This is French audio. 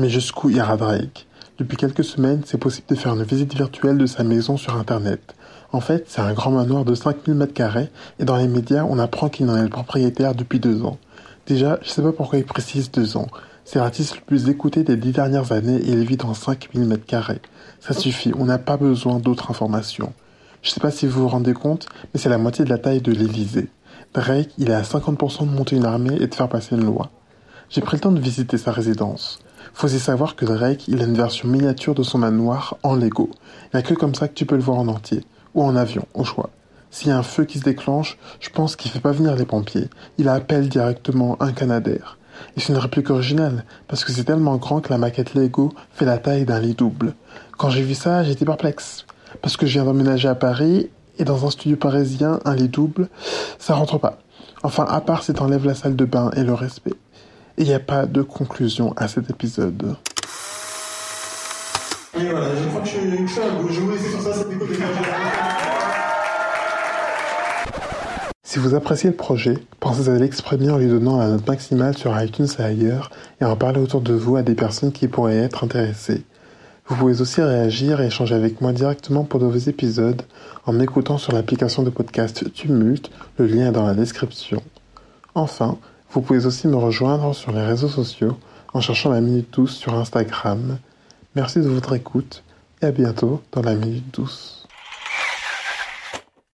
Mais jusqu'où ira Drake Depuis quelques semaines, c'est possible de faire une visite virtuelle de sa maison sur Internet. En fait, c'est un grand manoir de 5000 mètres carrés et dans les médias, on apprend qu'il en est le propriétaire depuis deux ans. Déjà, je sais pas pourquoi il précise deux ans. C'est l'artiste le plus écouté des dix dernières années et il vit dans 5000 mètres carrés. Ça suffit, on n'a pas besoin d'autres informations. Je sais pas si vous vous rendez compte, mais c'est la moitié de la taille de l'Elysée. Drake, il est à 50% de monter une armée et de faire passer une loi. J'ai pris le temps de visiter sa résidence. Faut y savoir que Drake, il a une version miniature de son manoir en Lego. Il n'y a que comme ça que tu peux le voir en entier. Ou en avion, au choix. S'il y a un feu qui se déclenche, je pense qu'il fait pas venir les pompiers. Il appelle directement un Canadair. Et c'est une réplique originale, parce que c'est tellement grand que la maquette Lego fait la taille d'un lit double. Quand j'ai vu ça, j'étais perplexe. Parce que je viens d'emménager à Paris, et dans un studio parisien, un lit double, ça rentre pas. Enfin, à part si t'enlèves la salle de bain et le respect. Il n'y a pas de conclusion à cet épisode. Et voilà, je crois que je, je suis un go. Je vous laisse sur ça, cette écoute Si vous appréciez le projet, pensez à l'exprimer en lui donnant la note maximale sur iTunes et ailleurs et en parler autour de vous à des personnes qui pourraient être intéressées. Vous pouvez aussi réagir et échanger avec moi directement pour de vos épisodes en m'écoutant sur l'application de podcast Tumult, le lien est dans la description. Enfin, vous pouvez aussi me rejoindre sur les réseaux sociaux en cherchant la Minute Douce sur Instagram. Merci de votre écoute et à bientôt dans la Minute Douce.